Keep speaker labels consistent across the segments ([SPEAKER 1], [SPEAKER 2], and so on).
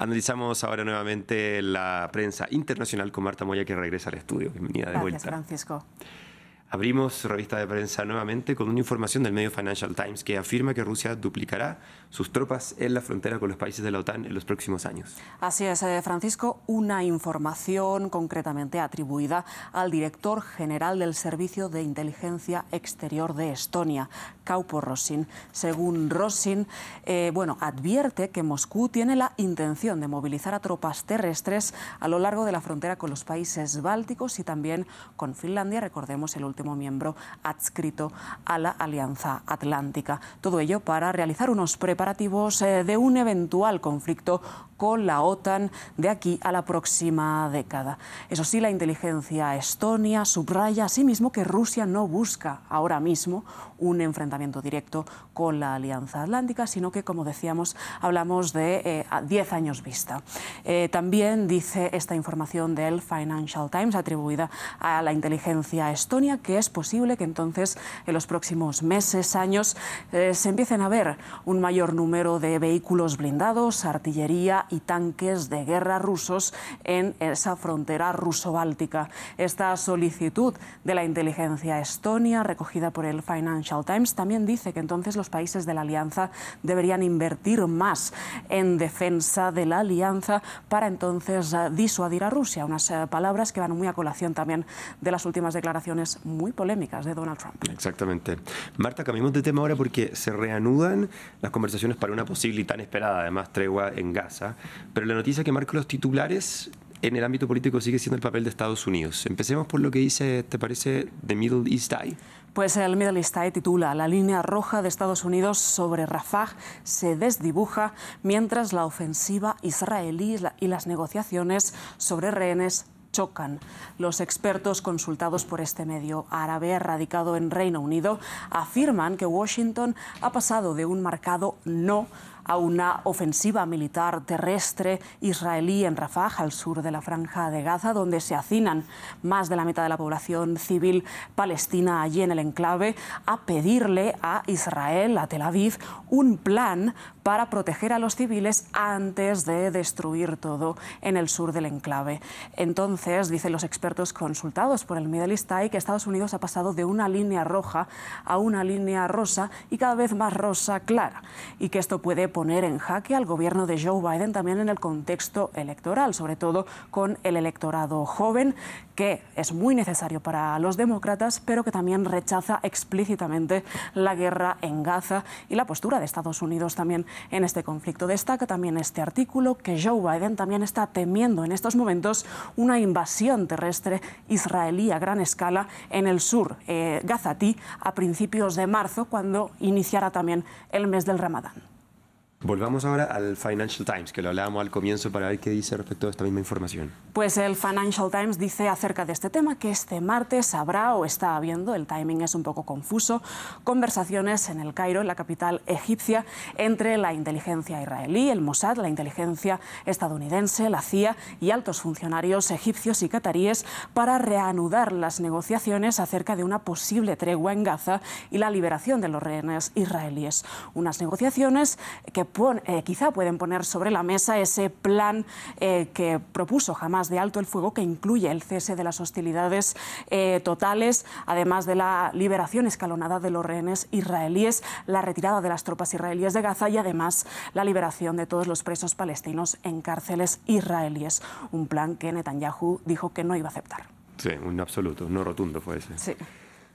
[SPEAKER 1] Analizamos ahora nuevamente la prensa internacional con Marta Moya que regresa al estudio. Bienvenida de
[SPEAKER 2] Gracias,
[SPEAKER 1] vuelta.
[SPEAKER 2] Francisco.
[SPEAKER 1] Abrimos revista de prensa nuevamente con una información del medio Financial Times que afirma que Rusia duplicará sus tropas en la frontera con los países de la OTAN en los próximos años.
[SPEAKER 2] Así es, eh, Francisco, una información concretamente atribuida al director general del Servicio de Inteligencia Exterior de Estonia, Kaupo Rosin. Según Rosin, eh, bueno, advierte que Moscú tiene la intención de movilizar a tropas terrestres a lo largo de la frontera con los países bálticos y también con Finlandia, recordemos el último miembro adscrito a la Alianza Atlántica. Todo ello para realizar unos preparativos eh, de un eventual conflicto con la OTAN de aquí a la próxima década. Eso sí, la inteligencia estonia subraya asimismo que Rusia no busca ahora mismo un enfrentamiento directo con la Alianza Atlántica, sino que, como decíamos, hablamos de eh, a 10 años vista. Eh, también dice esta información del Financial Times atribuida a la inteligencia estonia que es posible que entonces en los próximos meses, años, eh, se empiecen a ver un mayor número de vehículos blindados, artillería y tanques de guerra rusos en esa frontera ruso-báltica. Esta solicitud de la inteligencia estonia, recogida por el Financial Times, también dice que entonces los países de la alianza deberían invertir más en defensa de la alianza para entonces eh, disuadir a Rusia. Unas eh, palabras que van muy a colación también de las últimas declaraciones muy polémicas de Donald Trump.
[SPEAKER 1] Exactamente. Marta, cambiamos de tema ahora porque se reanudan las conversaciones para una posible y tan esperada, además, tregua en Gaza. Pero la noticia que marca los titulares en el ámbito político sigue siendo el papel de Estados Unidos. Empecemos por lo que dice, ¿te parece, The Middle East Eye?
[SPEAKER 2] Pues el Middle East Eye titula La línea roja de Estados Unidos sobre Rafah se desdibuja mientras la ofensiva israelí y las negociaciones sobre rehenes chocan. Los expertos consultados por este medio árabe radicado en Reino Unido afirman que Washington ha pasado de un marcado no a una ofensiva militar terrestre israelí en Rafah, al sur de la franja de Gaza, donde se hacinan más de la mitad de la población civil palestina allí en el enclave, a pedirle a Israel, a Tel Aviv, un plan para proteger a los civiles antes de destruir todo en el sur del enclave. Entonces, dicen los expertos consultados por el Middle East Eye que Estados Unidos ha pasado de una línea roja a una línea rosa y cada vez más rosa clara, y que esto puede poner en jaque al gobierno de Joe Biden también en el contexto electoral, sobre todo con el electorado joven, que es muy necesario para los demócratas, pero que también rechaza explícitamente la guerra en Gaza y la postura de Estados Unidos también en este conflicto. Destaca también este artículo que Joe Biden también está temiendo en estos momentos una invasión terrestre israelí a gran escala en el sur eh, gazatí a principios de marzo, cuando iniciará también el mes del Ramadán.
[SPEAKER 1] Volvamos ahora al Financial Times, que lo hablábamos al comienzo para ver qué dice respecto a esta misma información.
[SPEAKER 2] Pues el Financial Times dice acerca de este tema que este martes habrá o está habiendo, el timing es un poco confuso, conversaciones en el Cairo, la capital egipcia, entre la inteligencia israelí, el Mossad, la inteligencia estadounidense, la CIA y altos funcionarios egipcios y cataríes para reanudar las negociaciones acerca de una posible tregua en Gaza y la liberación de los rehenes israelíes. Unas negociaciones que eh, quizá pueden poner sobre la mesa ese plan eh, que propuso jamás de alto el fuego, que incluye el cese de las hostilidades eh, totales, además de la liberación escalonada de los rehenes israelíes, la retirada de las tropas israelíes de Gaza y además la liberación de todos los presos palestinos en cárceles israelíes. Un plan que Netanyahu dijo que no iba a aceptar.
[SPEAKER 1] Sí, un absoluto, no rotundo fue ese.
[SPEAKER 2] Sí.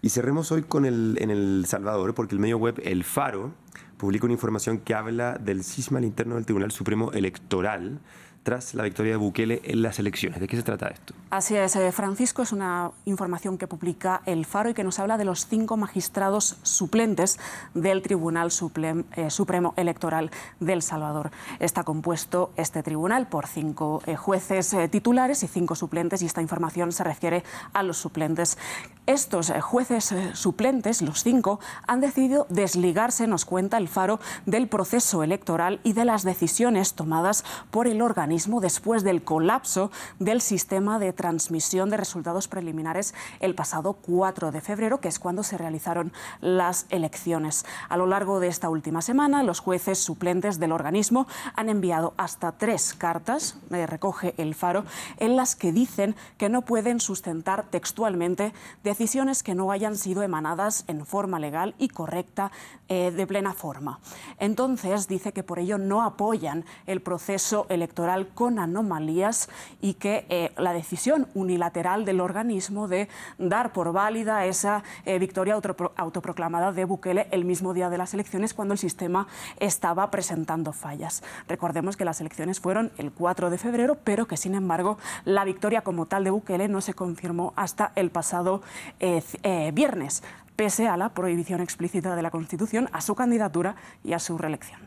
[SPEAKER 1] Y cerremos hoy con el, en El Salvador, porque el medio web El Faro publica una información que habla del cisma al interno del Tribunal Supremo Electoral tras la victoria de Bukele en las elecciones. ¿De qué se trata esto?
[SPEAKER 2] Así es, eh, Francisco, es una información que publica El Faro y que nos habla de los cinco magistrados suplentes del Tribunal eh, Supremo Electoral del Salvador. Está compuesto este tribunal por cinco eh, jueces titulares y cinco suplentes y esta información se refiere a los suplentes. Estos jueces suplentes, los cinco, han decidido desligarse, nos cuenta El Faro, del proceso electoral y de las decisiones tomadas por el organismo después del colapso del sistema de transmisión de resultados preliminares el pasado 4 de febrero, que es cuando se realizaron las elecciones. A lo largo de esta última semana, los jueces suplentes del organismo han enviado hasta tres cartas, eh, recoge el Faro, en las que dicen que no pueden sustentar textualmente decisiones que no hayan sido emanadas en forma legal y correcta eh, de plena forma. Entonces, dice que por ello no apoyan el proceso electoral con anomalías y que eh, la decisión unilateral del organismo de dar por válida esa eh, victoria autoproclamada de Bukele el mismo día de las elecciones cuando el sistema estaba presentando fallas. Recordemos que las elecciones fueron el 4 de febrero, pero que sin embargo la victoria como tal de Bukele no se confirmó hasta el pasado eh, viernes pese a la prohibición explícita de la Constitución a su candidatura y a su reelección.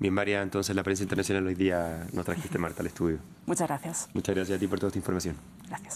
[SPEAKER 1] Bien, María, entonces la prensa internacional hoy día nos trajiste, Marta, al estudio.
[SPEAKER 2] Muchas gracias.
[SPEAKER 1] Muchas gracias a ti por toda esta información.
[SPEAKER 2] Gracias.